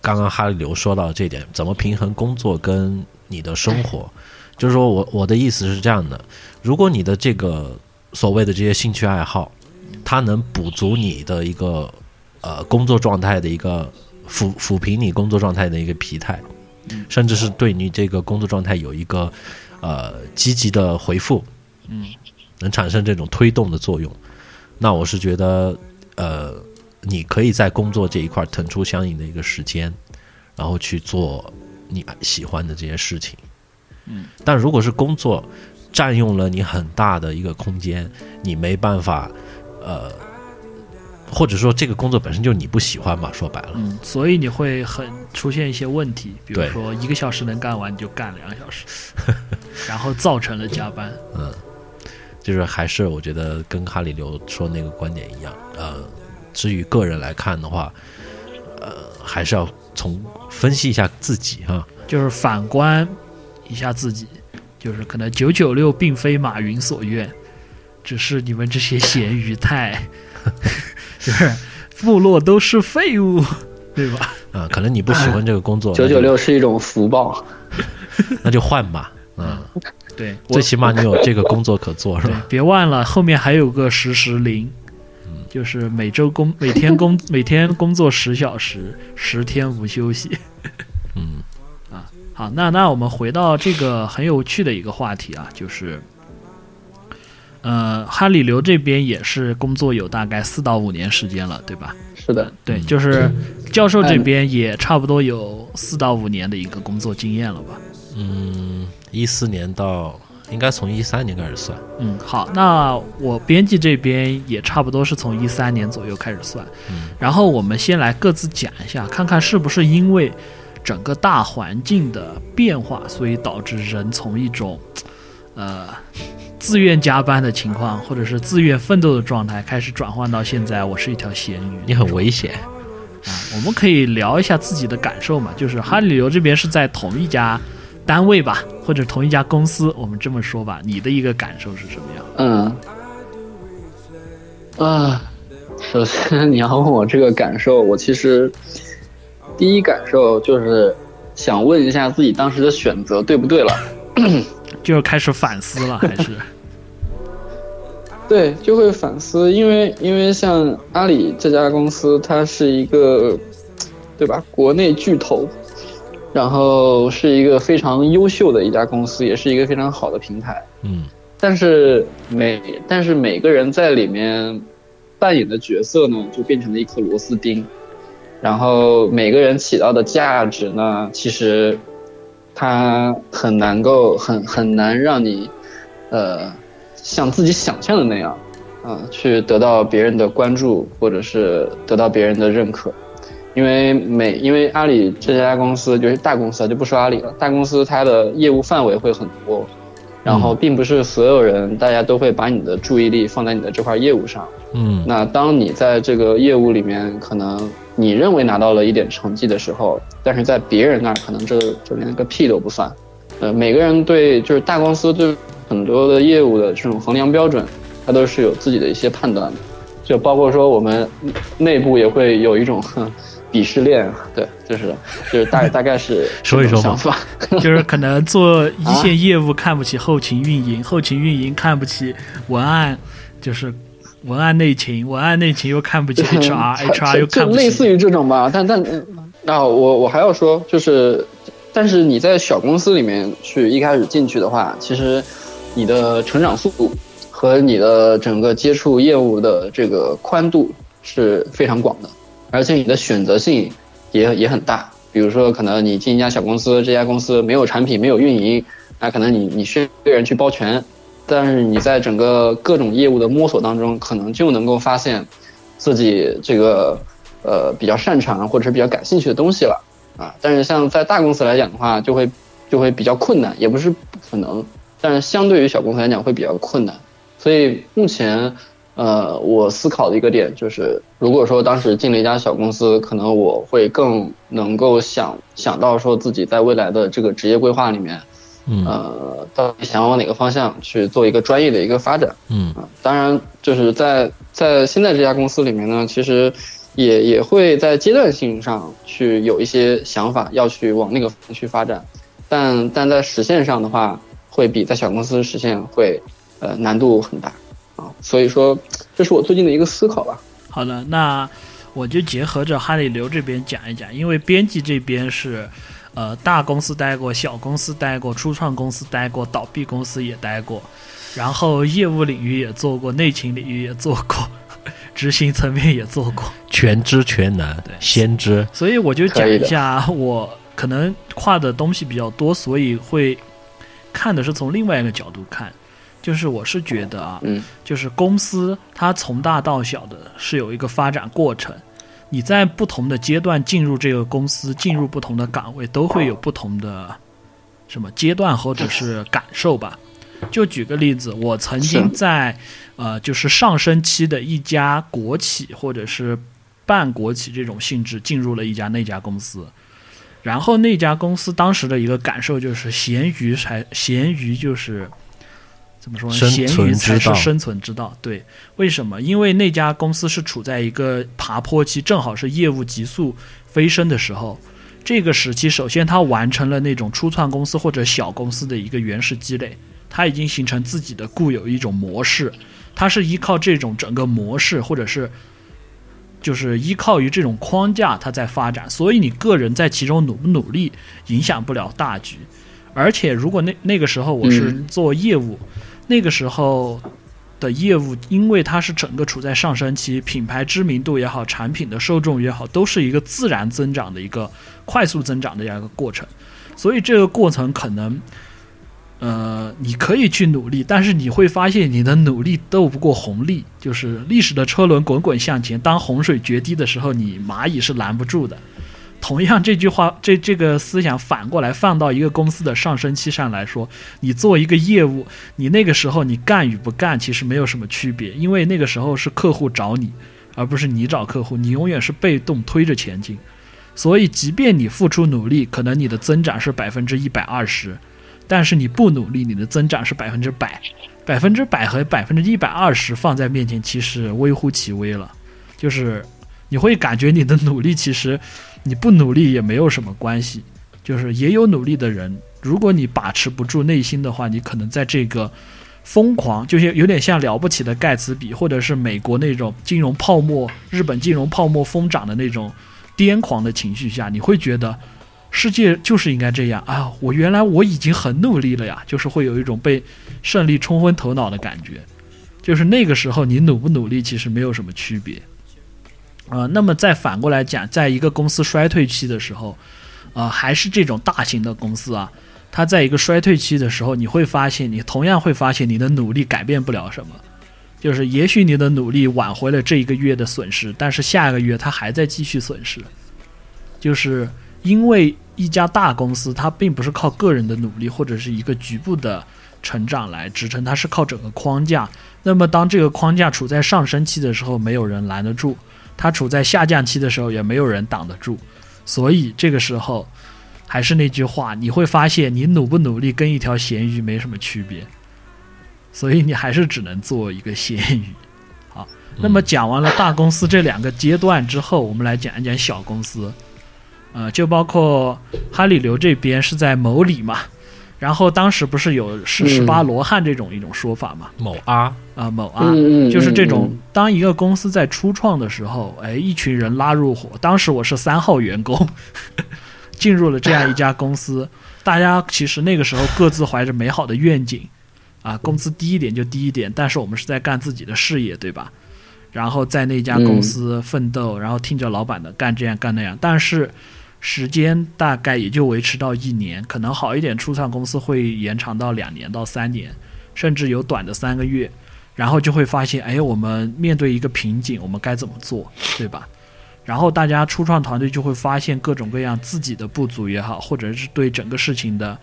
刚刚哈利刘说到这点，怎么平衡工作跟你的生活？就是说我我的意思是这样的，如果你的这个所谓的这些兴趣爱好，它能补足你的一个呃工作状态的一个抚抚平你工作状态的一个疲态，甚至是对你这个工作状态有一个呃积极的回复，嗯，能产生这种推动的作用，那我是觉得呃你可以在工作这一块腾出相应的一个时间，然后去做你喜欢的这些事情。嗯，但如果是工作占用了你很大的一个空间，你没办法，呃，或者说这个工作本身就你不喜欢嘛，说白了，嗯，所以你会很出现一些问题，比如说一个小时能干完你就干两个小时，然后造成了加班。嗯，就是还是我觉得跟哈里刘说那个观点一样，呃，至于个人来看的话，呃，还是要从分析一下自己哈，就是反观一下自己，就是可能九九六并非马云所愿，只是你们这些咸鱼太，就是部落都是废物，对吧？啊、可能你不喜欢这个工作，九九六是一种福报，那就换吧，嗯，对，最起码你有这个工作可做是吧？，别忘了后面还有个十十零，就是每周工每天工 每天工作十小时，十天无休息。嗯 啊好，那那我们回到这个很有趣的一个话题啊，就是，呃，哈里刘这边也是工作有大概四到五年时间了，对吧？是的，对，嗯就是教授这边也差不多有四到五年的一个工作经验了吧？嗯，一四年到应该从一三年开始算，嗯，好，那我编辑这边也差不多是从一三年左右开始算，嗯然后我们先来各自讲一下，看看是不是因为整个大环境的变化，所以导致人从一种呃自愿加班的情况，或者是自愿奋斗的状态，开始转换到现在我是一条咸鱼。你很危险，啊，我们可以聊一下自己的感受嘛，就是哈里游这边是在同一家单位吧，或者同一家公司，我们这么说吧，你的一个感受是什么样？嗯，啊，首先你要问我这个感受，我其实第一感受就是想问一下自己当时的选择对不对了。就是开始反思了，还是对，就会反思，因为因为像阿里这家公司，它是一个，对吧？国内巨头，然后是一个非常优秀的一家公司，也是一个非常好的平台。嗯但是每但是每个人在里面扮演的角色呢，就变成了一颗螺丝钉，然后每个人起到的价值呢，其实它很难够很很难让你，呃，像自己想象的那样，啊、去得到别人的关注，或者是得到别人的认可。因为每因为阿里这家公司就是大公司啊，就不说阿里了，大公司它的业务范围会很多，然后并不是所有人大家都会把你的注意力放在你的这块业务上。嗯那当你在这个业务里面，可能你认为拿到了一点成绩的时候，但是在别人那儿可能这就连个屁都不算。呃，每个人对就是大公司对很多的业务的这种衡量标准，它都是有自己的一些判断的，就包括说我们内部也会有一种哼 鄙视链，对，就是就是大 大概是说一说想法。就是可能做一线业务看不起后勤运营，后勤运营看不起文案，就是文案内勤，文案内勤又看不起 HR，HR 又看不起，类似于这种吧。但但那啊，我我还要说，就是，但是你在小公司里面去一开始进去的话，其实你的成长速度和你的整个接触业务的这个宽度是非常广的，而且你的选择性也也很大。比如说，可能你进一家小公司，这家公司没有产品，没有运营，那可能你你需要一个人去包全。但是你在整个各种业务的摸索当中，可能就能够发现自己这个呃比较擅长或者是比较感兴趣的东西了啊。但是像在大公司来讲的话，就会就会比较困难，也不是不可能，但是相对于小公司来讲会比较困难。所以目前呃我思考的一个点就是，如果说当时进了一家小公司，可能我会更能够想想到说自己在未来的这个职业规划里面。嗯呃，到底想往哪个方向去做一个专业的一个发展嗯啊？当然，就是在在现在这家公司里面呢，其实也也会在阶段性上去有一些想法要去往那个方向去发展，但但在实现上的话，会比在小公司实现会呃难度很大啊，所以说这是我最近的一个思考吧。好的，那我就结合着哈里流这边讲一讲，因为编辑这边是。呃，大公司待过，小公司待过，初创公司待过，倒闭公司也待过，然后业务领域也做过，内勤领域也做过，执行层面也做过，全知全能，对，先知。所以我就讲一下，我可能跨的东西比较多，所以会看的是从另外一个角度看，就是我是觉得啊，嗯，就是公司它从大到小的是有一个发展过程。你在不同的阶段进入这个公司，进入不同的岗位，都会有不同的什么阶段或者是感受吧。就举个例子，我曾经在呃，就是上升期的一家国企或者是半国企这种性质进入了一家那家公司，然后那家公司当时的一个感受就是咸鱼才咸鱼就是。怎么说？咸鱼才是生存之道。对，为什么？因为那家公司是处在一个爬坡期，正好是业务急速飞升的时候。这个时期，首先它完成了那种初创公司或者小公司的一个原始积累，它已经形成自己的固有一种模式。它是依靠这种整个模式，或者是就是依靠于这种框架，它在发展。所以你个人在其中努不努力，影响不了大局。而且，如果那那个时候我是做业务。那个时候的业务，因为它是整个处在上升期，品牌知名度也好，产品的受众也好，都是一个自然增长的一个快速增长的这样一个过程，所以这个过程可能，呃，你可以去努力，但是你会发现你的努力斗不过红利，就是历史的车轮滚滚向前，当洪水决堤的时候，你蚂蚁是拦不住的。同样，这句话，这这个思想反过来放到一个公司的上升期上来说，你做一个业务，你那个时候你干与不干其实没有什么区别，因为那个时候是客户找你，而不是你找客户，你永远是被动推着前进。所以，即便你付出努力，可能你的增长是百分之一百二十，但是你不努力，你的增长是百分之百。百分之百和百分之一百二十放在面前，其实微乎其微了。就是你会感觉你的努力 其实。你不努力也没有什么关系，就是也有努力的人。如果你把持不住内心的话，你可能在这个疯狂，就是有点像了不起的盖茨比，或者是美国那种金融泡沫、日本金融泡沫疯涨的那种癫狂的情绪下，你会觉得世界就是应该这样啊！我原来我已经很努力了呀，就是会有一种被胜利冲昏头脑的感觉。就是那个时候，你努不努力其实没有什么区别。呃，那么再反过来讲，在一个公司衰退期的时候，呃，还是这种大型的公司啊，它在一个衰退期的时候，你会发现，你同样会发现你的努力改变不了什么，就是也许你的努力挽回了这一个月的损失，但是下个月它还在继续损失，就是因为一家大公司它并不是靠个人的努力或者是一个局部的成长来支撑，它是靠整个框架。那么当这个框架处在上升期的时候，没有人拦得住。它处在下降期的时候，也没有人挡得住，所以这个时候，还是那句话，你会发现你努不努力跟一条咸鱼没什么区别，所以你还是只能做一个咸鱼。好，那么讲完了大公司这两个阶段之后，我们来讲一讲小公司，呃，就包括哈里流这边是在某里嘛。然后当时不是有是十八罗汉这种一种说法嘛？某阿啊，某阿，就是这种。当一个公司在初创的时候，哎，一群人拉入伙。当时我是三号员工，进入了这样一家公司。大家其实那个时候各自怀着美好的愿景，啊，工资低一点就低一点，但是我们是在干自己的事业，对吧？然后在那家公司奋斗，然后听着老板的干这样干那样，但是。时间大概也就维持到一年，可能好一点，初创公司会延长到两年到三年，甚至有短的三个月，然后就会发现，哎，我们面对一个瓶颈，我们该怎么做，对吧？然后大家初创团队就会发现各种各样自己的不足也好，或者是对整个事情的，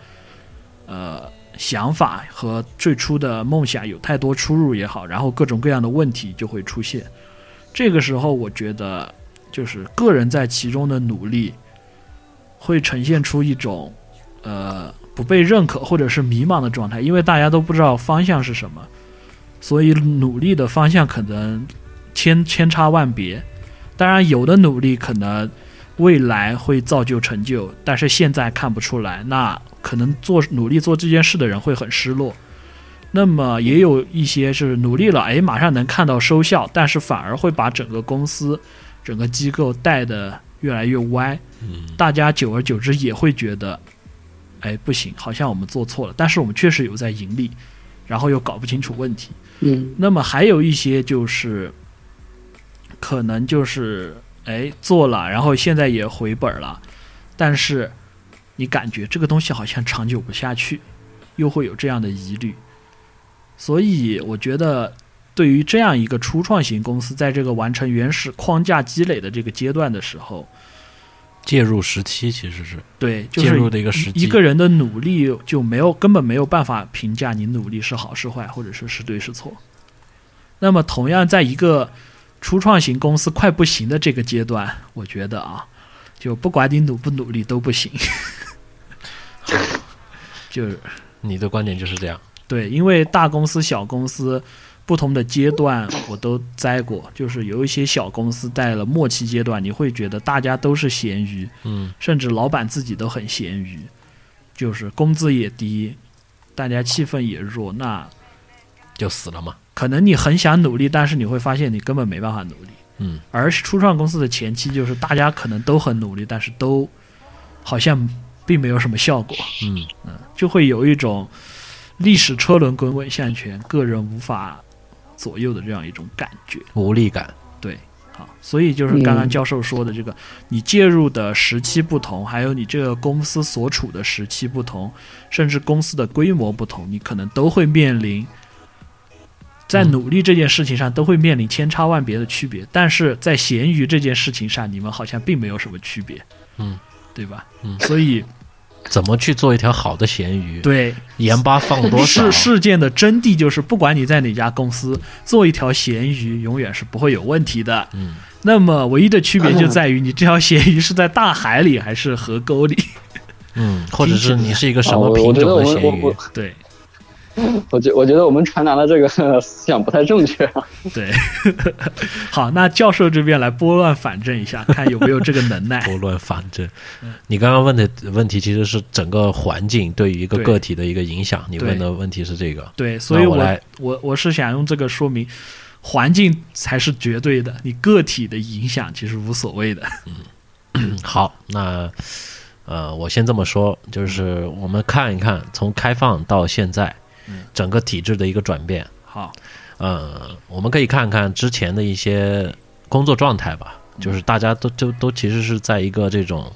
呃，想法和最初的梦想有太多出入也好，然后各种各样的问题就会出现。这个时候，我觉得就是个人在其中的努力。会呈现出一种，呃，不被认可或者是迷茫的状态，因为大家都不知道方向是什么，所以努力的方向可能千千差万别。当然，有的努力可能未来会造就成就，但是现在看不出来，那可能做努力做这件事的人会很失落。那么也有一些是努力了，哎，马上能看到收效，但是反而会把整个公司、整个机构带的越来越歪。嗯大家久而久之也会觉得，哎，不行，好像我们做错了，但是我们确实有在盈利，然后又搞不清楚问题。嗯那么还有一些就是，可能就是哎做了，然后现在也回本了，但是你感觉这个东西好像长久不下去，又会有这样的疑虑。所以我觉得，对于这样一个初创型公司，在这个完成原始框架积累的这个阶段的时候，介入时期其实是对，就介入的一个时机一个人的努力就没有根本没有办法评价你努力是好是坏，或者是是对是错。那么，同样在一个初创型公司快不行的这个阶段，我觉得啊，就不管你努不努力都不行。就是你的观点就是这样。对，因为大公司、小公司不同的阶段我都栽过，就是有一些小公司在了末期阶段，你会觉得大家都是咸鱼，嗯甚至老板自己都很咸鱼，就是工资也低，大家气氛也弱，那就死了嘛。可能你很想努力，但是你会发现你根本没办法努力。嗯而初创公司的前期就是大家可能都很努力，但是都好像并没有什么效果，嗯嗯就会有一种历史车轮滚滚向前，个人无法左右的这样一种感觉。无力感。对，好，所以就是刚刚嗯教授说的这个，你介入的时期不同，还有你这个公司所处的时期不同，甚至公司的规模不同，你可能都会面临在嗯努力这件事情上都会面临千差万别的区别，但是在咸鱼这件事情上，你们好像并没有什么区别，嗯，对吧？嗯所以怎么去做一条好的咸鱼？对盐巴放多少事？事件的真谛就是，不管你在哪家公司做一条咸鱼，永远是不会有问题的。嗯，那么唯一的区别就在于你这条咸鱼是在大海里还是河沟里。嗯，或者是你是一个什啊么品种的咸鱼？对 我觉我觉得我们传达的这个思想不太正确啊。对，好，那教授这边来拨乱反正一下，看有没有这个能耐。拨乱反正。你刚刚问的问题其实是整个环境对于一个个体的一个影响，你问的问题是这个。对，所以我我来我我是想用这个说明，环境才是绝对的，你个体的影响其实无所谓的。嗯 好，那呃，我先这么说，就是我们看一看从开放到现在，嗯整个体制的一个转变。好，呃，我们可以看看之前的一些工作状态吧，就是大家都都都其实是在一个这种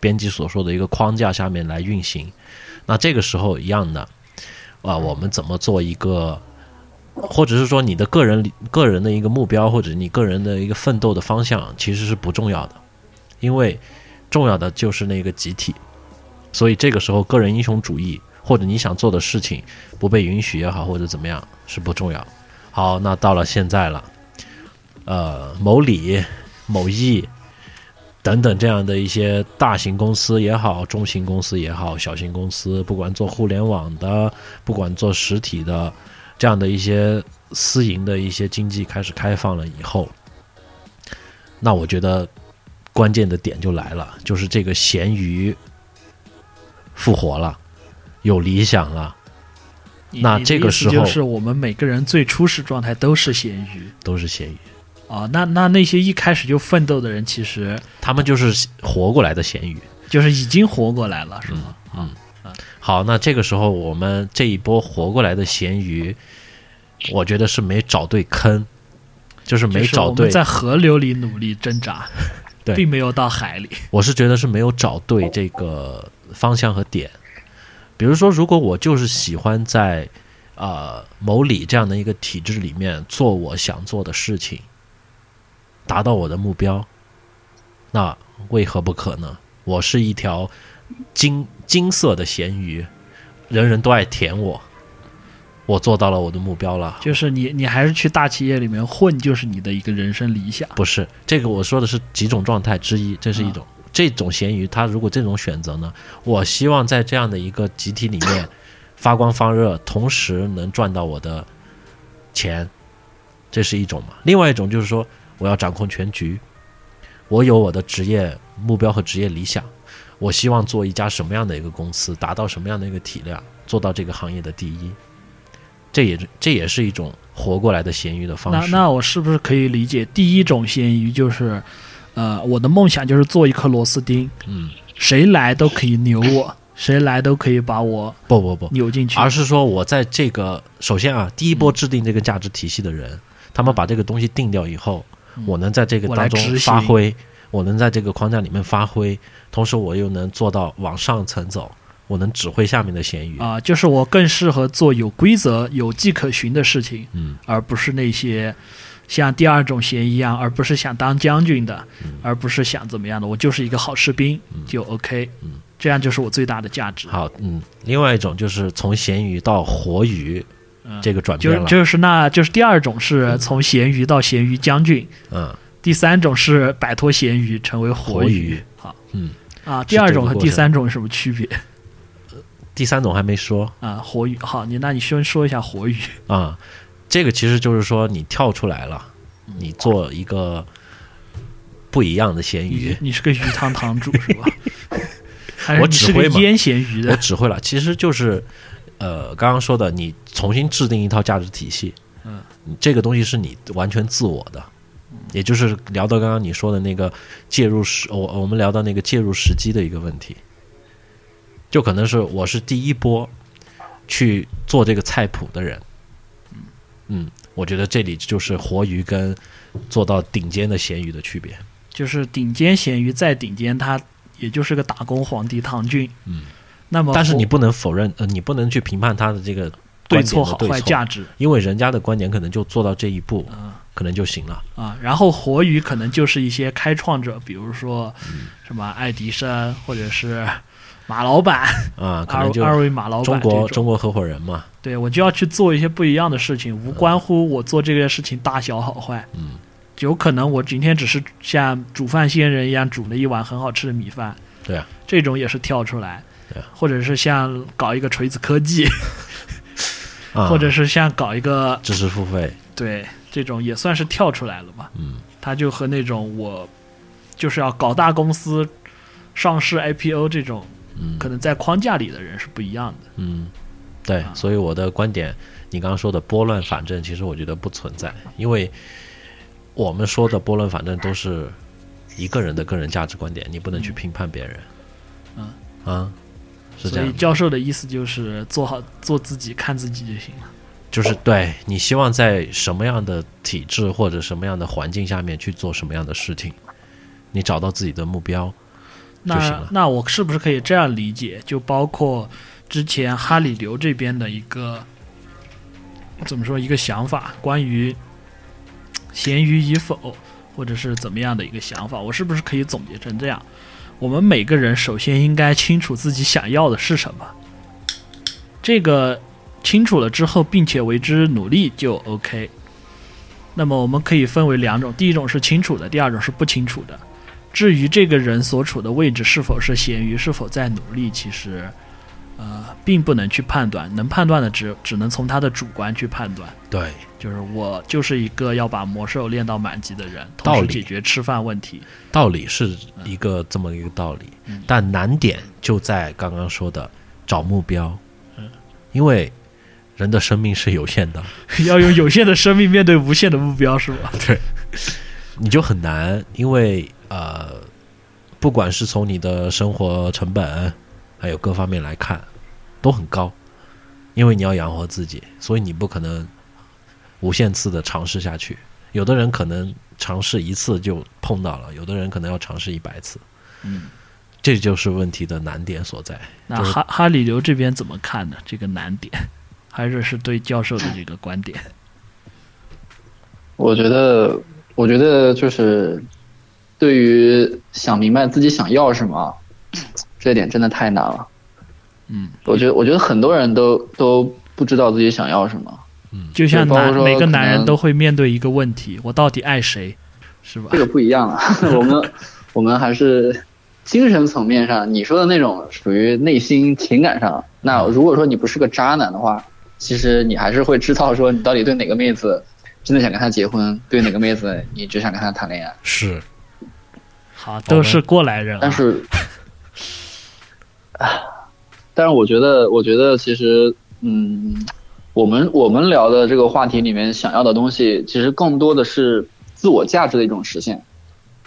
编辑所说的一个框架下面来运行。那这个时候一样的，啊、我们怎么做一个，或者是说你的个人个人的一个目标，或者你个人的一个奋斗的方向，其实是不重要的，因为重要的就是那个集体。所以这个时候，个人英雄主义或者你想做的事情不被允许也好，或者怎么样是不重要。好，那到了现在了，呃，某理、某易等等这样的一些大型公司也好，中型公司也好，小型公司，不管做互联网的，不管做实体的，这样的一些私营的一些经济开始开放了以后，那我觉得关键的点就来了，就是这个咸鱼复活了，有理想了，那这个时候就是我们每个人最初始状态都是咸鱼都是咸鱼。哦、那那那些一开始就奋斗的人，其实他们就是活过来的咸鱼。就是已经活过来了，是吗？嗯，好，那这个时候我们这一波活过来的咸鱼，我觉得是没找对坑，就是没找对。在河流里努力挣扎，对并没有到海里。我是觉得是没有找对这个方向和点。比如说，如果我就是喜欢在呃某理这样的一个体制里面做我想做的事情，达到我的目标，那为何不可呢？我是一条金金色的咸鱼，人人都爱舔我，我做到了我的目标了。就是你，你还是去大企业里面混，就是你的一个人生理想。不是这个，我说的是几种状态之一，这是一种。这种咸鱼，它如果这种选择呢，我希望在这样的一个集体里面 发光发热，同时能赚到我的钱，这是一种嘛。另外一种就是说，我要掌控全局，我有我的职业目标和职业理想，我希望做一家什么样的一个公司，达到什么样的一个体量，做到这个行业的第一。这也这也是一种活过来的咸鱼的方式。那那我是不是可以理解，第一种咸鱼就是，呃，我的梦想就是做一颗螺丝钉，嗯，谁来都可以扭我，谁来都可以把我不不不，扭进去。而是说我在这个首先啊，第一波制定这个价值体系的人，他们把这个东西定掉以后，我能在这个当中发挥，我能在这个框架里面发挥，同时我又能做到往上层走，我能指挥下面的咸鱼。啊、就是我更适合做有规则、有迹可循的事情，嗯，而不是那些像第二种嫌疑一样，而不是想当将军的，嗯。而不是想怎么样的，我就是一个好士兵、就 OK，嗯。这样就是我最大的价值。好，嗯，另外一种就是从咸鱼到活鱼，嗯。这个转变了，就就是那就是第二种是从咸鱼到咸鱼将军，嗯。第三种是摆脱咸鱼成为活活鱼。好。嗯，啊，第二种和第三种有什么区别？第三种还没说。啊？活鱼好，你那你先说一下活鱼。啊、这个其实就是说你跳出来了，你做一个不一样的咸鱼。你，你是个鱼塘堂主是吧？我你是个指挥嘛。腌咸鱼我的？指挥了，其实就是呃刚刚说的，你重新制定一套价值体系，嗯，这个东西是你完全自我的，也就是聊到刚刚你说的那个介入时，我我们聊到那个介入时机的一个问题，就可能是我是第一波去做这个菜谱的人，嗯，我觉得这里就是活鱼跟做到顶尖的咸鱼的区别，就是顶尖咸鱼再顶尖，他也就是个打工皇帝唐骏。嗯，那么但是你不能否认，呃，你不能去评判他的这个对错好坏价值。因为人家的观点可能就做到这一步，嗯可能就行了。啊，然后活鱼可能就是一些开创者，比如说嗯什么爱迪生或者是马老板，啊，可二能就二位马老板中国中国合伙人嘛，对我就要去做一些不一样的事情，无关乎我做这件事情大小好坏。嗯，有可能我今天只是像煮饭仙人一样煮了一碗很好吃的米饭，对啊，这种也是跳出来。对啊。或者是像搞一个锤子科技，啊，或者是像搞一个知识付费，对这种也算是跳出来了嘛？嗯，他就和那种我就是要搞大公司、上市 IPO 这种，嗯可能在框架里的人是不一样的。嗯，对啊，所以我的观点，你刚刚说的拨乱反正，其实我觉得不存在，因为我们说的拨乱反正都是一个人的个人价值观点，你不能去评判别人。嗯啊，是这所以样，教授的意思就是做好做自己，看自己就行了。就是对你希望在什么样的体制或者什么样的环境下面去做什么样的事情，你找到自己的目标那。那我是不是可以这样理解？就包括之前哈里流这边的一个怎么说一个想法，关于咸鱼与否，或者是怎么样的一个想法，我是不是可以总结成这样？我们每个人首先应该清楚自己想要的是什么，这个清楚了之后，并且为之努力就 OK。那么我们可以分为两种，第一种是清楚的，第二种是不清楚的。至于这个人所处的位置是否是咸鱼，是否在努力，其实呃并不能去判断，能判断的只只能从他的主观去判断。对，就是我就是一个要把魔兽练到满级的人，同时解决吃饭问题。道理是一个这么一个道理，但难点就在刚刚说的找目标，嗯。因为人的生命是有限的，要用有限的生命面对无限的目标，是吧？对。你就很难，因为呃，不管是从你的生活成本，还有各方面来看，都很高，因为你要养活自己，所以你不可能无限次的尝试下去。有的人可能尝试一次就碰到了，有的人可能要尝试一百次，嗯，这就是问题的难点所在。就是那哈哈里流这边怎么看呢？这个难点，还是是对教授的这个观点？我觉得，我觉得就是对于想明白自己想要什么，这一点真的太难了。嗯，我觉得，我觉得很多人都都不知道自己想要什么。嗯就像男每个男人都会面对一个问题：我到底爱谁？是吧这？个不一样啊，我们我们还是精神层面上，你说的那种属于内心情感上。那如果说你不是个渣男的话，其实你还是会知道说你到底对哪个妹子真的想跟她结婚，对哪个妹子你只想跟她谈恋爱。是，好，都是过来人、啊。但是，啊，但是我觉得，我觉得其实，嗯，我们我们聊的这个话题里面想要的东西，其实更多的是自我价值的一种实现。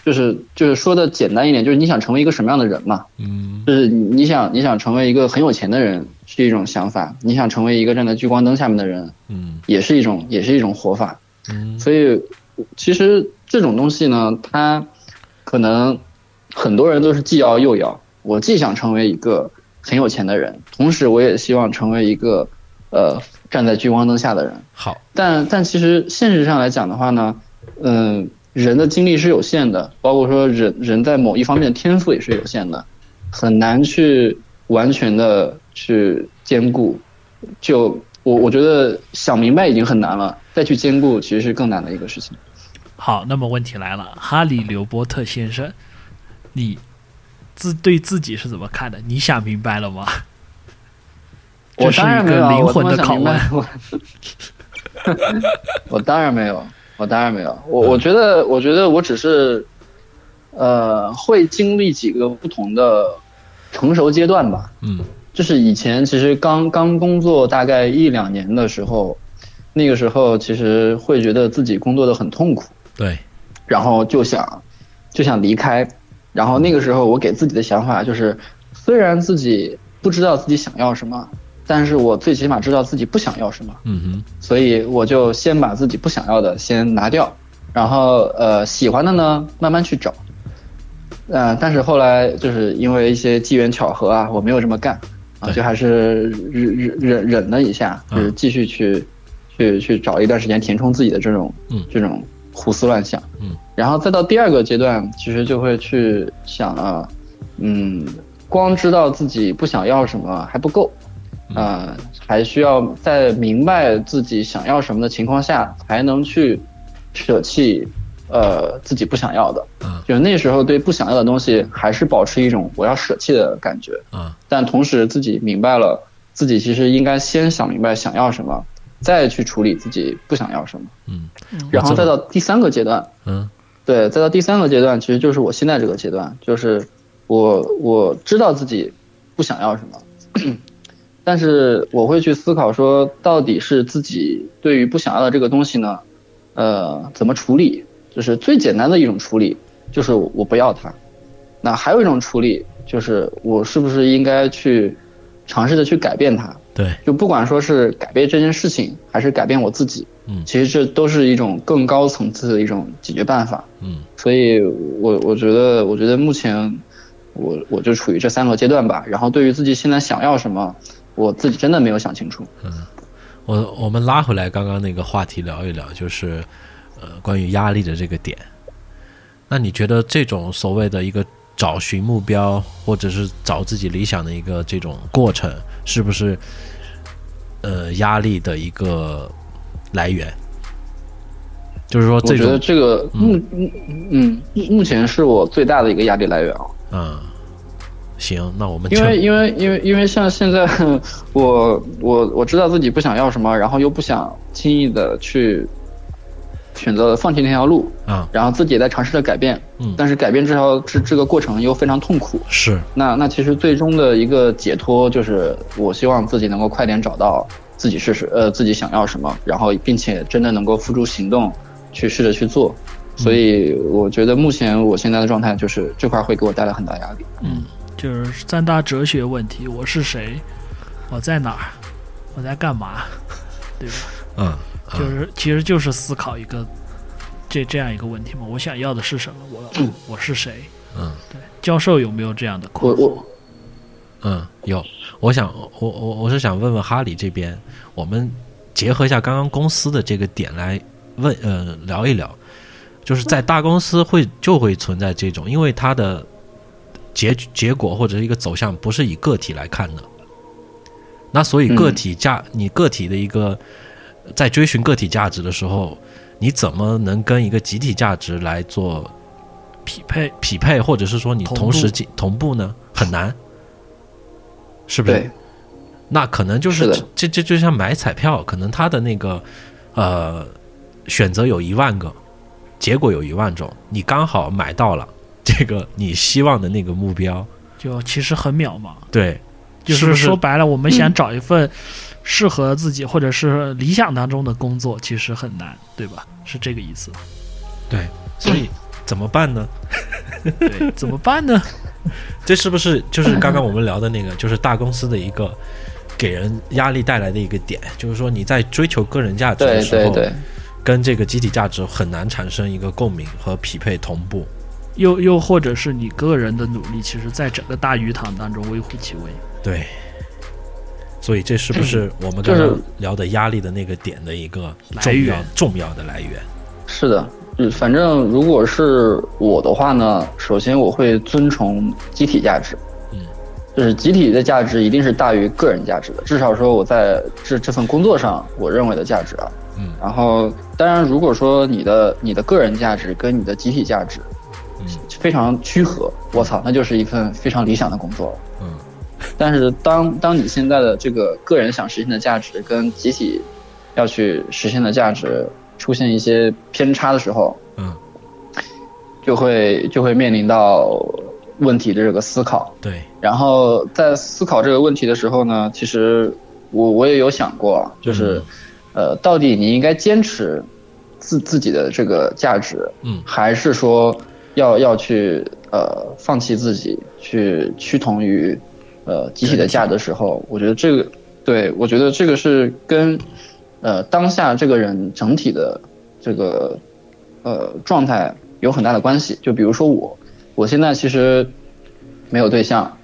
就是就是说的简单一点，就是你想成为一个什么样的人嘛？嗯就是你想你想成为一个很有钱的人是一种想法，你想成为一个站在聚光灯下面的人嗯也是一种也是一种活法。嗯所以其实这种东西呢，它可能很多人都是既要又要。我既想成为一个很有钱的人，同时我也希望成为一个呃站在聚光灯下的人。好，但但其实现实上来讲的话呢，嗯、人的精力是有限的，包括说人人在某一方面的天赋也是有限的，很难去完全的去兼顾。就我我觉得想明白已经很难了，再去兼顾其实是更难的一个事情。好，那么问题来了，哈利刘伯特先生，你自对自己是怎么看的？你想明白了吗？我这是一个当然没有啊，我灵魂的拷问。我 我当然没有，我当然没有。我我觉得，我觉得我只是，呃，会经历几个不同的成熟阶段吧。嗯就是以前其实刚刚工作大概一两年的时候，那个时候其实会觉得自己工作的很痛苦，对，然后就想就想离开。然后那个时候我给自己的想法就是，虽然自己不知道自己想要什么，但是我最起码知道自己不想要什么。嗯哼，所以我就先把自己不想要的先拿掉，然后呃喜欢的呢慢慢去找。呃，但是后来就是因为一些机缘巧合啊，我没有这么干啊，就还是忍忍忍忍了一下，就是嗯继续去、去去找一段时间填充自己的这种、嗯这种胡思乱想。嗯，然后再到第二个阶段，其实就会去想啊，嗯，光知道自己不想要什么还不够，呃，还需要在明白自己想要什么的情况下，才能去舍弃，呃，自己不想要的。嗯就那时候对不想要的东西，还是保持一种我要舍弃的感觉，啊但同时自己明白了，自己其实应该先想明白想要什么，再去处理自己不想要什么，嗯然后再到第三个阶段，嗯对，再到第三个阶段，其实就是我现在这个阶段，就是我我知道自己不想要什么，但是我会去思考说，到底是自己对于不想要的这个东西呢，呃，怎么处理？就是最简单的一种处理，就是我不要它。那还有一种处理，就是我是不是应该去尝试着去改变它？对，就不管说是改变这件事情，还是改变我自己，嗯其实这都是一种更高层次的一种解决办法。嗯所以我我觉得，我觉得目前我我就处于这三个阶段吧。然后对于自己现在想要什么，我自己真的没有想清楚。嗯我我们拉回来刚刚那个话题聊一聊，就是呃关于压力的这个点。那你觉得这种所谓的一个找寻目标，或者是找自己理想的一个这种过程，是不是呃压力的一个来源？就是说我觉得这个目嗯嗯目前是我最大的一个压力来源啊。嗯，行，那我们因为因为因为因为像现在 我我我知道自己不想要什么，然后又不想轻易的去选择放弃那条路，啊然后自己也在尝试着改变，嗯但是改变这条这这个过程又非常痛苦。是那那其实最终的一个解脱就是，我希望自己能够快点找到自己是什呃自己想要什么，然后并且真的能够付诸行动，去试着去做。所以我觉得目前我现在的状态就是这块会给我带来很大压力。嗯，就是三大哲学问题：我是谁？我在哪儿？我在干嘛？对吧？嗯就是其实就是思考一个这这样一个问题嘛。我想要的是什么？我我是谁？嗯对，教授有没有这样的困惑？嗯，有，我想我我我是想问问哈里这边，我们结合一下刚刚公司的这个点来问呃聊一聊，就是在大公司会就会存在这种，因为它的结结果或者是一个走向不是以个体来看的，那所以个体价、你个体的一个在追寻个体价值的时候，你怎么能跟一个集体价值来做匹配匹配，或者是说你同同时同步呢？很难，是不是？那可能就是是这这就像买彩票，可能他的那个呃选择有一万个，结果有一万种，你刚好买到了，这个你希望的那个目标，就其实很渺茫。对，就是说白了，我们想找一份适合自己或者是理想当中的工作，其实很难，对吧？是这个意思。对，所以怎么办呢？对，怎么办呢？这是不是就是刚刚我们聊的那个，就是大公司的一个给人压力带来的一个点？就是说你在追求个人价值的时候，对对，跟这个集体价值很难产生一个共鸣和匹配同步。又又或者是你个人的努力，其实在整个大鱼塘当中微乎其微。对，所以这是不是我们刚刚聊的压力的那个点的一个重要来源。重要的来源？是的，嗯，反正如果是我的话呢，首先我会遵从集体价值，嗯，就是集体的价值一定是大于个人价值的，至少说我在这这份工作上我认为的价值啊，嗯。然后当然如果说你的你的个人价值跟你的集体价值嗯。非常趋合，我操，那就是一份非常理想的工作了。嗯 但是当当你现在的这个个人想实现的价值跟集体要去实现的价值出现一些偏差的时候，嗯，就会就会面临到问题的这个思考。对，然后在思考这个问题的时候呢，其实我我也有想过啊，就是，呃，到底你应该坚持自自己的这个价值，嗯。还是说要要去呃放弃自己，去趋同于呃集体的价值的时候，我觉得这个对我觉得这个是跟呃当下这个人整体的这个呃状态有很大的关系。就比如说我，我现在其实没有对象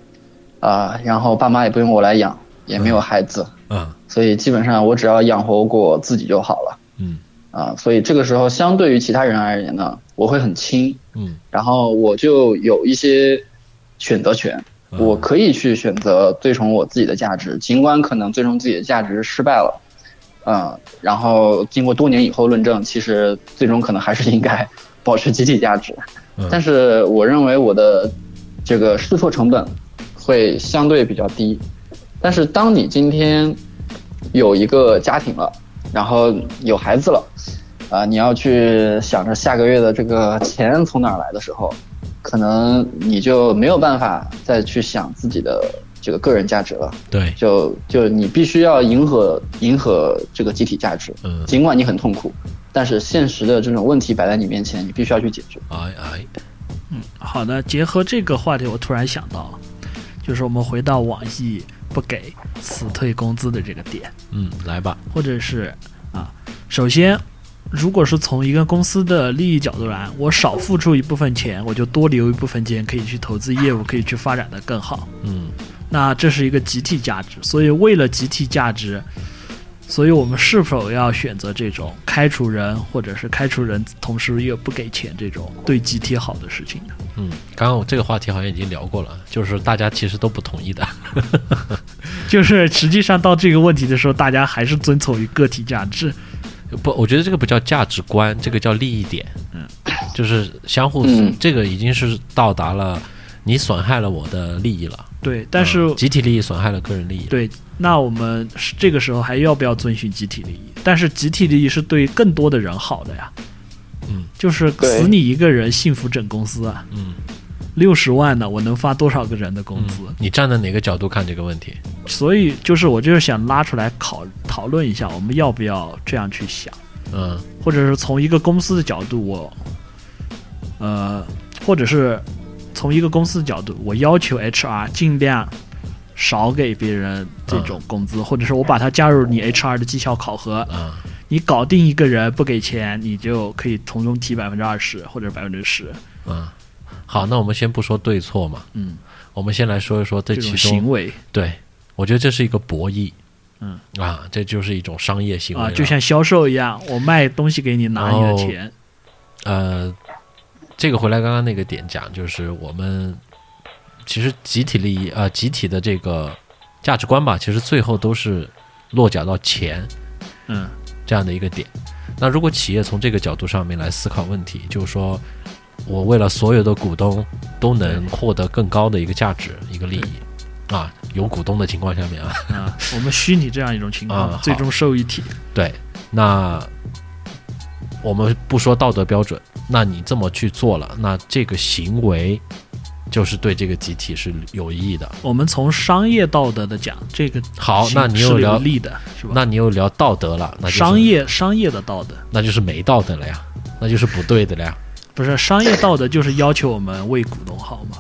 啊、然后爸妈也不用我来养，也没有孩子，嗯。所以基本上我只要养活过自己就好了。嗯。啊，所以这个时候相对于其他人而言呢，我会很轻，嗯。然后我就有一些选择权，嗯我可以去选择最终我自己的价值，尽管可能最终自己的价值失败了，嗯，然后经过多年以后论证，其实最终可能还是应该保持集体价值，嗯。但是我认为我的这个试错成本会相对比较低，但是当你今天有一个家庭了，然后有孩子了，啊、你要去想着下个月的这个钱从哪儿来的时候，可能你就没有办法再去想自己的这个个人价值了，对，就就你必须要迎合迎合这个集体价值，嗯。尽管你很痛苦，但是现实的这种问题摆在你面前，你必须要去解决。哎哎，嗯好的，结合这个话题，我突然想到，就是我们回到网易不给辞退工资的这个点，嗯，来吧，或者是啊，首先，如果是从一个公司的利益角度来，我少付出一部分钱，我就多留一部分钱可以去投资业务，可以去发展的更好。嗯那这是一个集体价值，所以为了集体价值，所以我们是否要选择这种开除人，或者是开除人同时又不给钱这种对集体好的事情呢？嗯，刚刚我这个话题好像已经聊过了，就是大家其实都不同意的。就是实际上到这个问题的时候，大家还是遵从于个体价值。不，我觉得这个不叫价值观，这个叫利益点。嗯，就是相互，嗯这个已经是到达了你损害了我的利益了。对，但是、嗯集体利益损害了个人利益。，对，那我们是这个时候还要不要遵循集体利益？但是集体利益是对更多的人好的呀。嗯，就是死你一个人，幸福整公司啊！嗯六十万呢，我能发多少个人的工资？嗯，你站在哪个角度看这个问题？所以就是我就是想拉出来考讨论一下，我们要不要这样去想，嗯。或者是从一个公司的角度，我，呃，或者是从一个公司的角度，我要求 HR 尽量少给别人这种工资，或者是我把它加入你 HR 的绩效考核，啊你搞定一个人不给钱，你就可以从中提百分之二十或者百分之十，嗯，好，那我们先不说对错嘛，嗯，我们先来说一说这其中行为。对，我觉得这是一个博弈，嗯。啊，这就是一种商业行为啊，就像销售一样，我卖东西给你拿你的哦。钱，呃，这个回来刚刚那个点讲，就是我们其实集体利益呃集体的这个价值观吧，其实最后都是落脚到钱嗯。这样的一个点。那如果企业从这个角度上面来思考问题，就是说我为了所有的股东都能获得更高的一个价值、一个利益啊，有股东的情况下面啊，啊，我们虚拟这样一种情况，啊最终受益体，对，那我们不说道德标准，那你这么去做了，那这个行为就是对这个集体是有益的。我们从商业道德的讲，这个好，那你又聊，利的，是吧？那你又聊道德了，那就是商业商业的道德那就是没道德了呀，那就是不对的了呀。不是商业道德，就是要求我们为股东好嘛，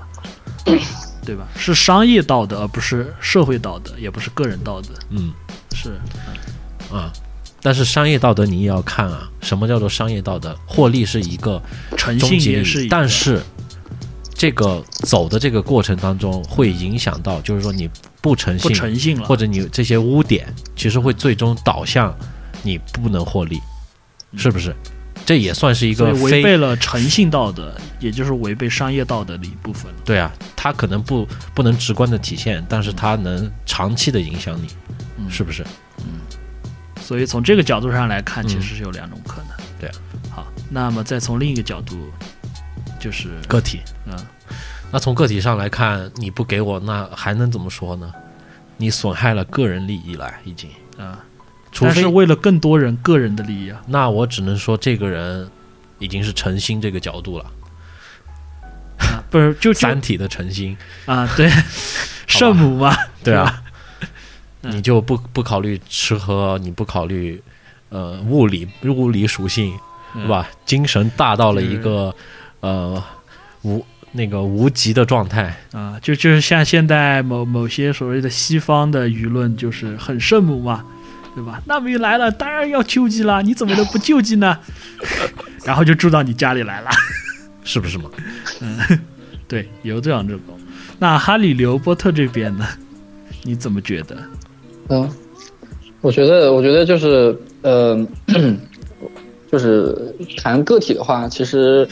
对吧？是商业道德，而不是社会道德，也不是个人道德，嗯是啊，但是商业道德你也要看啊，什么叫做商业道德？获利是一个诚信终极利益，也是一个，但是这个走的这个过程当中会影响到，就是说你不诚信不信，诚信了或，者你这些污点，其实会最终导向你不能获利，是不是？这也算是一个违背了诚信道德，也就是违背商业道德的一部分。对啊，它可能不不能直观的体现，但是它能长期的影响你，嗯是不是？嗯所以从这个角度上来看，嗯其实是有两种可能。对啊。好，那么再从另一个角度，就是个体，嗯，那从个体上来看，你不给我，那还能怎么说呢？你损害了个人利益了，已经。啊，除非但是为了更多人个人的利益啊，那我只能说这个人已经是诚心这个角度了，啊不是就就三体的诚心，啊，对，圣母嘛，对啊，你就不不考虑吃喝，你不考虑呃物理物理属性，嗯。是？吧？精神大到了一个呃无那个无极的状态，啊，就就是像现在某某些所谓的西方的舆论，就是很圣母嘛，对吧？难民来了，当然要救济啦，你怎么能不救济呢？然后就住到你家里来了。是不是嘛？嗯对，有这样这种。那哈里刘波特这边呢？你怎么觉得？嗯，我觉得，我觉得就是，呃，就是谈个体的话，其实，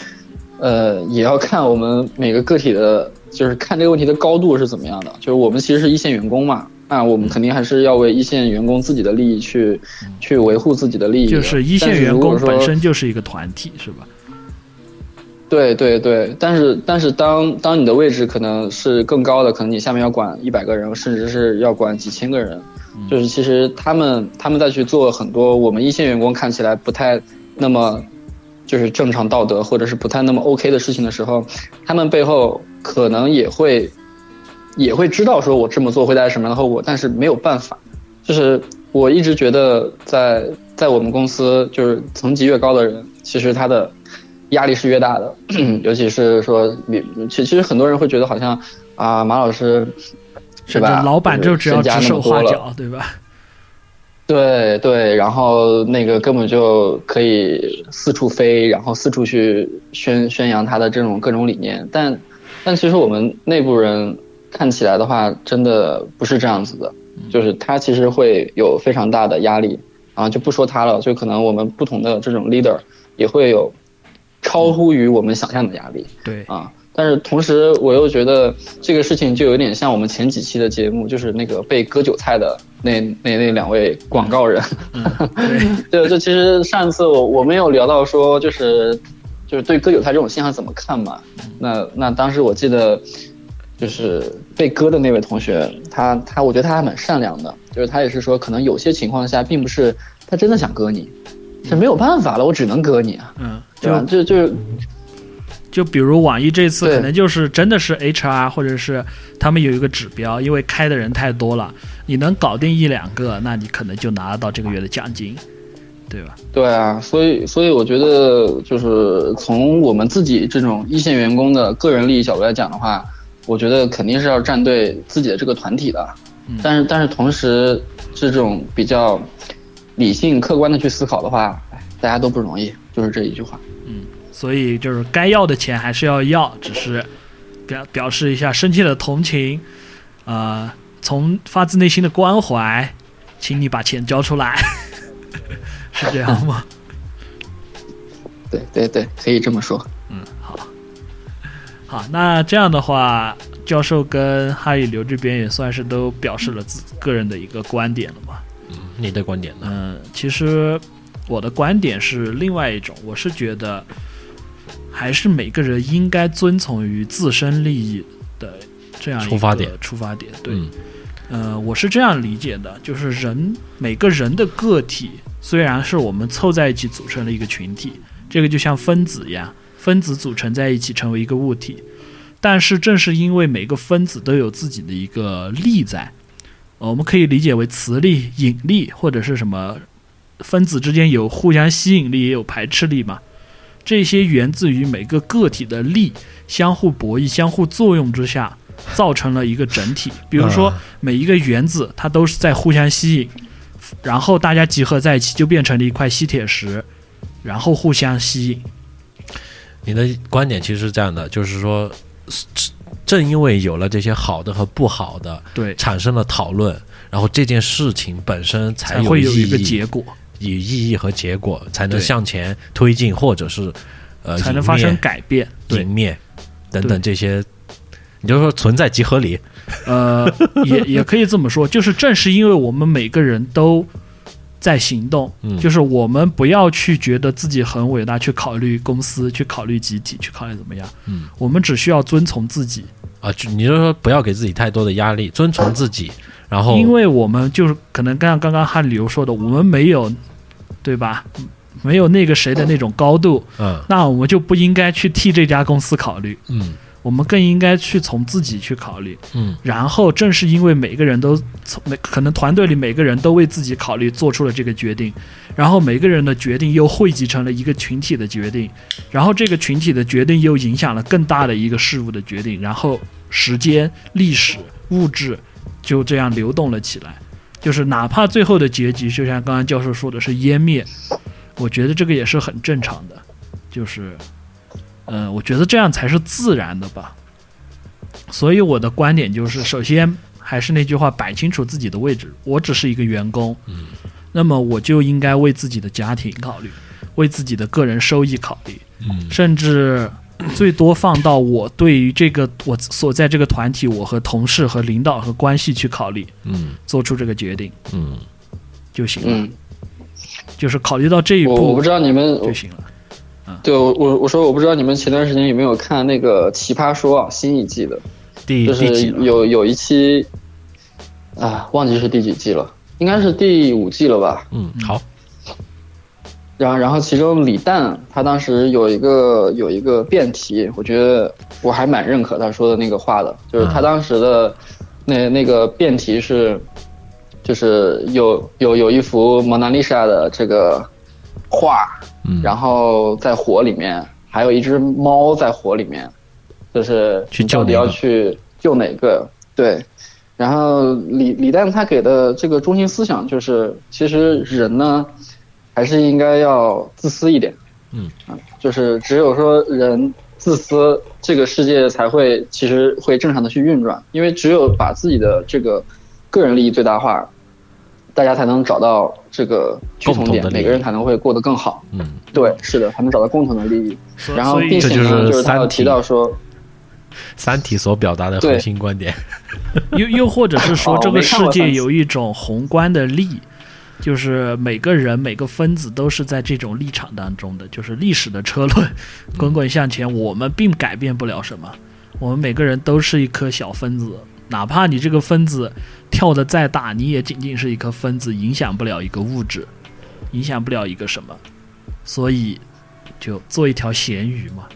呃，也要看我们每个个体的，就是看这个问题的高度是怎么样的。就是我们其实是一线员工嘛，那我们肯定还是要为一线员工自己的利益去，去维护自己的利益。就是一线员工本身就是一个团体，是吧？对对对，但是但是当当你的位置可能是更高的，可能你下面要管一百个人，甚至是要管几千个人，就是其实他们他们再去做很多我们一线员工看起来不太那么就是正常道德或者是不太那么 OK 的事情的时候，他们背后可能也会也会知道说我这么做会带来什么样的后果，但是没有办法，就是我一直觉得在在我们公司就是层级越高的人，其实他的压力是越大的，尤其是说你其其实很多人会觉得好像啊马老师是吧？老板就就是只要指手那么多了画脚，对吧？对对，然后那个根本就可以四处飞，然后四处去宣宣扬他的这种各种理念，但但其实我们内部人看起来的话，真的不是这样子的，就是他其实会有非常大的压力，啊就不说他了，就可能我们不同的这种 leader 也会有超乎于我们想象的压力。对，啊。但是同时，我又觉得这个事情就有点像我们前几期的节目，就是那个被割韭菜的那那那两位广告人。嗯，对，对，就其实上一次我我们有聊到说，就是就是对割韭菜这种现象怎么看嘛？那那当时我记得就是被割的那位同学，他他我觉得他还蛮善良的，就是他也是说，可能有些情况下并不是他真的想割你，是没有办法了，我只能割你啊，嗯，对吧？就就就是就比如网易这次可能就是真的是 HR 或者是他们有一个指标，因为开的人太多了，你能搞定一两个，那你可能就拿得到这个月的奖金，对吧？对啊，所以所以我觉得就是从我们自己这种一线员工的个人利益角度来讲的话，我觉得肯定是要站队自己的这个团体的。嗯但是但是同时这种比较理性客观的去思考的话，哎大家都不容易，就是这一句话。嗯所以就是该要的钱还是要要，只是表表示一下深切的同情，呃，从发自内心的关怀，请你把钱交出来，是这样吗？对对对，可以这么说。嗯好，那这样的话，教授跟哈里刘这边也算是都表示了自个人的一个观点了嘛。嗯你的观点呢？嗯，其实我的观点是另外一种，我是觉得还是每个人应该遵从于自身利益的这样一个出发点出发点，对。嗯呃，我是这样理解的，就是人每个人的个体虽然是我们凑在一起组成了一个群体，这个就像分子一样，分子组成在一起成为一个物体。但是正是因为每个分子都有自己的一个力在，呃我们可以理解为磁力、引力或者是什么，分子之间有互相吸引力，也有排斥力嘛。这些源自于每个个体的力相互博弈、相互作用之下，造成了一个整体。比如说啊，每一个原子它都是在互相吸引，然后大家集合在一起，就变成了一块吸铁石，然后互相吸引。你的观点其实是这样的，就是说，正因为有了这些好的和不好的，对，产生了讨论，然后这件事情本身才才会有意一个结，果，有意义和结果，才能向前推进，或者是呃才能发生改变。对泯，灭等等这些，你就说存在即合理，呃，也也可以这么说，就是正是因为我们每个人都在行动，嗯。就是我们不要去觉得自己很伟大，去考虑公司，去考虑集体，去考虑怎么样，嗯。我们只需要遵从自己，啊，就你就说不要给自己太多的压力，遵从自己，然后因为我们就是可能像刚刚汉旅游说的，我们没有，对吧？没有那个谁的那种高度，嗯。那我们就不应该去替这家公司考虑，嗯我们更应该去从自己去考虑。嗯然后正是因为每个人都从每可能团队里每个人都为自己考虑，做出了这个决定，然后每个人的决定又汇集成了一个群体的决定，然后这个群体的决定又影响了更大的一个事物的决定，然后时间、历史、物质就这样流动了起来。就是哪怕最后的结局，就像刚刚教授说的是湮灭，我觉得这个也是很正常的。就是，嗯、我觉得这样才是自然的吧。所以我的观点就是，首先还是那句话，摆清楚自己的位置。我只是一个员工，嗯，那么我就应该为自己的家庭考虑，为自己的个人收益考虑，嗯甚至最多放到我对于这个我所在这个团体，我和同事和领导和关系去考虑，嗯做出这个决定嗯，就行了。嗯，就是考虑到这一步我我不知道你们就行了。对我我我说我不知道你们前段时间有没有看那个《奇葩说》啊新一季的，第就是？有有一期，啊，忘记是第几季了，应该是第五季了吧。嗯，好，然后然后其中李诞他当时有一个有一个辩题，我觉得我还蛮认可他说的那个话的，就是他嗯当时的那那个辩题是，就是有有有一幅蒙娜丽莎的这个画，嗯，然后在火里面，还有一只猫在火里面，就是去到底要去救哪个？对。然后李李诞他给的这个中心思想就是，其实人呢，还是应该要自私一点。嗯啊，就是只有说人自私，这个世界才会其实会正常的去运转。因为只有把自己的这个个人利益最大化，大家才能找到这个趋同点共同的，每个人才能会过得更好。嗯。对，是的，才能找到共同的利益。然后，所以并且呢，这就是就是他有三提到说，三体所表达的核心观点，又又或者是说，这个世界有一种宏观的力，就是每个人每个分子都是在这种立场当中的，就是历史的车轮。滚滚向前，我们并改变不了什么，我们每个人都是一颗小分子，哪怕你这个分子跳得再大，你也仅仅是一颗分子，影响不了一个物质，影响不了一个什么，所以就做一条咸鱼嘛。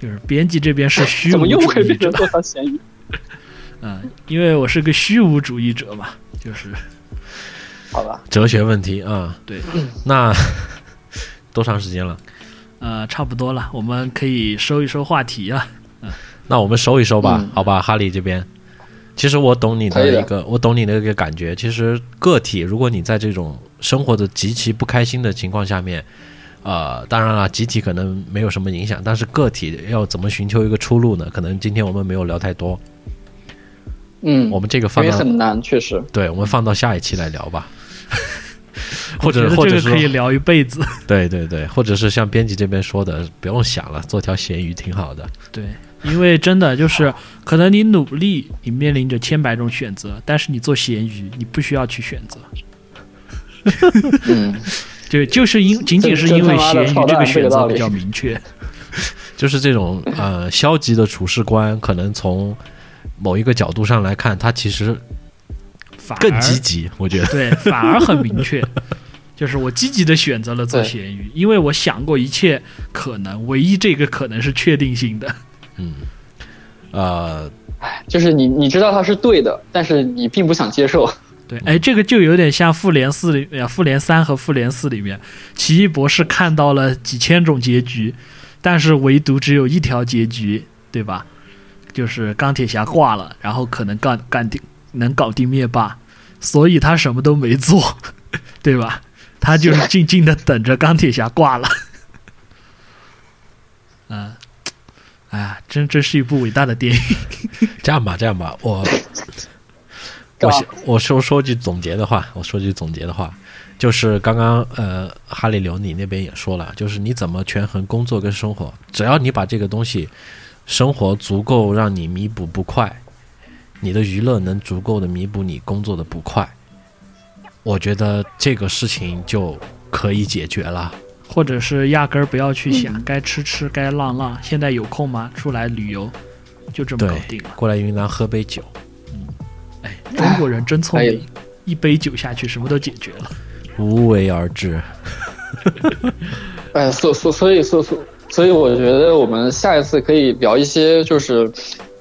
就是编辑这边是虚无主义者？嗯，因为我是个虚无主义者嘛，就是好吧，哲学问题啊。对，那 多长时间了？呃，差不多了，我们可以收一收话题了。那我们收一收吧，嗯好吧，哈利这边。其实我懂你的的一个，我懂你的一个感觉。其实个体，如果你在这种生活的极其不开心的情况下面，呃，当然了，集体可能没有什么影响，但是个体要怎么寻求一个出路呢？可能今天我们没有聊太多，嗯，我们这个因放到很难，确实。对，我们放到下一期来聊吧。或者或者可以聊一辈子。对对对，或者是像编辑这边说的，不用想了，做条咸鱼挺好的。对，因为真的就是，可能你努力，你面临着千百种选择，但是你做咸鱼，你不需要去选择。嗯，就就是因仅仅是因为咸鱼这个选择比较明确。就是这种呃消极的处事观，可能从某一个角度上来看，它其实反更积极。我觉得，对，反而很明确。就是我积极的选择了做咸鱼，因为我想过一切可能，唯一这个可能是确定性的。呃，就是你你知道它是对的，但是你并不想接受。对，哎，这个就有点像复联四里、呃复联三和复联四里面，奇异博士看到了几千种结局，但是唯独只有一条结局，对吧？就是钢铁侠挂了，然后可能干干定能搞定灭霸，所以他什么都没做，对吧？他就是静静的等着钢铁侠挂了。哎呀，真真是一部伟大的电影。这样吧，这样吧，我 我想我说说句总结的话，我说句总结的话，就是刚刚呃，哈利刘你那边也说了，就是你怎么权衡工作跟生活，只要你把这个东西生活足够让你弥补不快，你的娱乐能足够的弥补你工作的不快，我觉得这个事情就可以解决了。或者是压根儿不要去想，该吃吃，该浪浪。现在有空吗？出来旅游，就这么搞定了。过来云南喝杯酒，嗯哎，中国人真聪哎明，一杯酒下去，什么都解决了。无为而治。哎，所所所以所所所以，我觉得我们下一次可以聊一些就是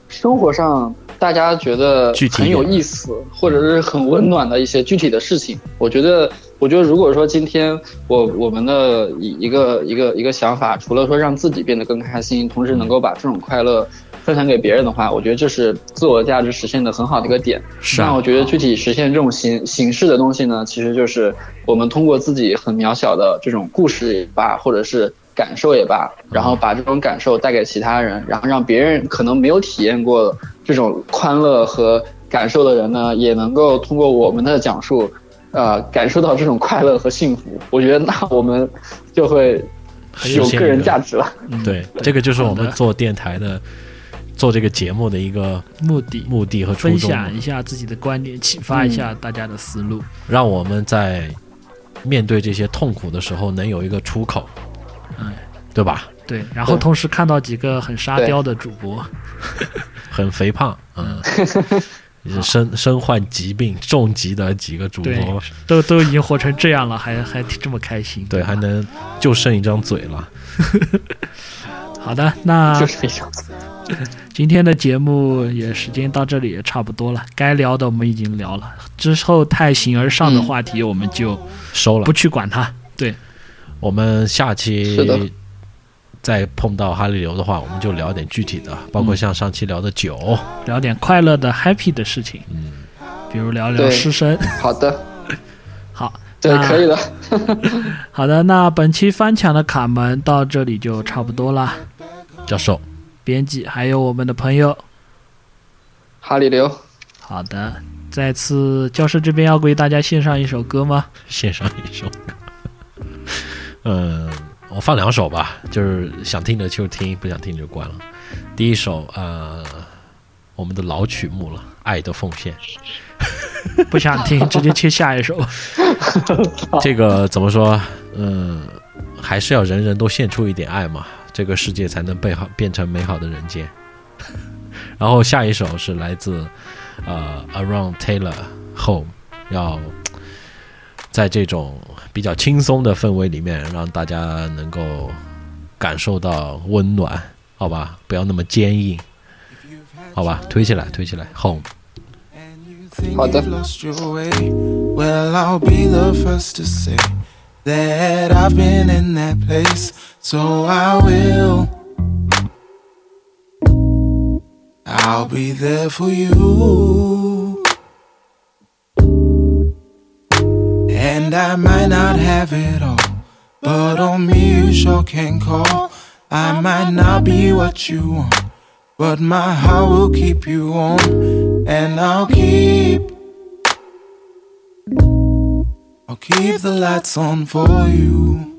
生活上大家觉得具体一很有意思或者是很温暖的一些具体的事情。我觉得，我觉得如果说今天我我们的一一个一个一个想法，除了说让自己变得更开心，同时能够把这种快乐分享给别人的话，我觉得这是自我价值实现的很好的一个点。是啊那我觉得具体实现这种形形式的东西呢，其实就是我们通过自己很渺小的这种故事也罢，或者是感受也罢，然后把这种感受带给其他人，然后让别人可能没有体验过这种欢乐和感受的人呢，也能够通过我们的讲述，呃，感受到这种快乐和幸福。我觉得那我们就会有个人价值了。嗯对，这个就是我们做电台的、做这个节目的一个目的，目的和初分衷分，享一下自己的观点，启发一下大家的思路。让我们在面对这些痛苦的时候能有一个出口，嗯，对吧？对，然后同时看到几个很沙雕的主播，很肥胖，嗯，也是身身患疾病重疾的几个主播，都都已经活成这样了，还还这么开心。对，吧还能就剩一张嘴了。好的，那 今天的节目也时间到这里也差不多了，该聊的我们已经聊了，之后太形而上的嗯话题我们就收了不，去管它。对，我们下期是的再碰到哈利流的话，我们就聊点具体的，包括像上期聊的酒，聊点快乐的 happy 的事情，嗯，比如聊聊师生。好的，好，对，那可以的。好的，那本期翻墙的卡门到这里就差不多了。教授，编辑还有我们的朋友，哈利流，好的，再次教授这边要为大家献上一首歌吗？献上一首歌。嗯，我放两首吧，就是想听的就听，不想听就关了。第一首，呃，我们的老曲目了，《爱的奉献》。不想听，直接切下一首。这个怎么说？嗯，还是要人人都献出一点爱嘛，这个世界才能被好变成美好的人间。然后下一首是来自呃 Around Taylor Home，要在这种比较轻松的氛围里面，让大家能够感受到温暖，好吧？不要那么坚硬，好吧？推起来，推起来，Home。think 好的 you've lost your way. Well, I'll be there first to And I might not have it all, but on me you sure can call. I might not be what you want, but my heart will keep you warm, and I'll keep. I'll keep the lights on for you.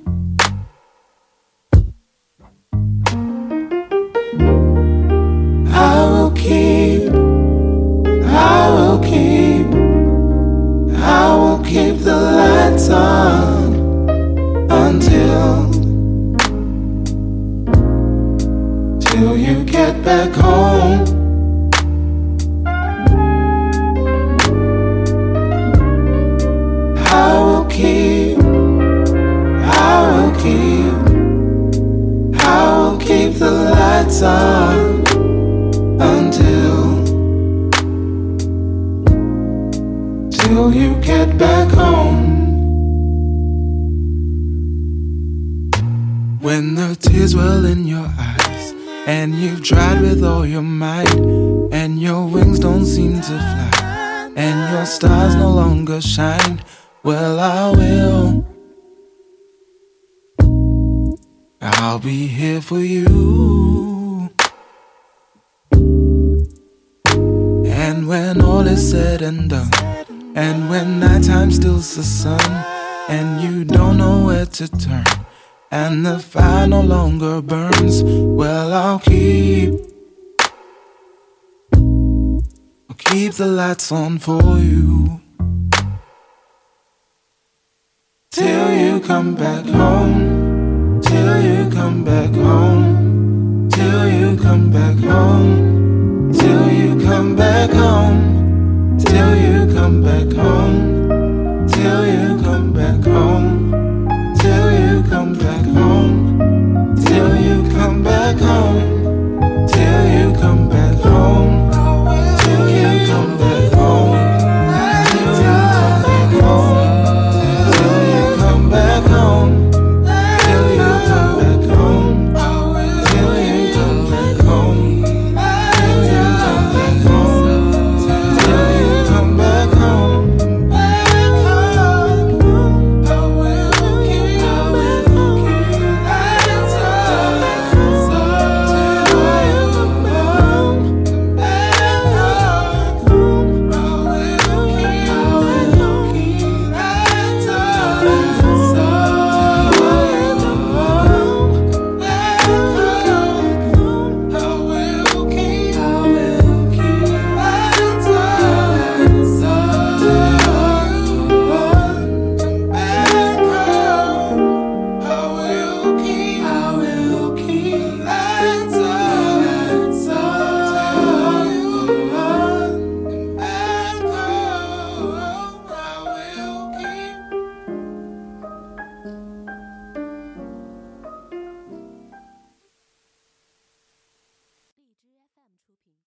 On for you.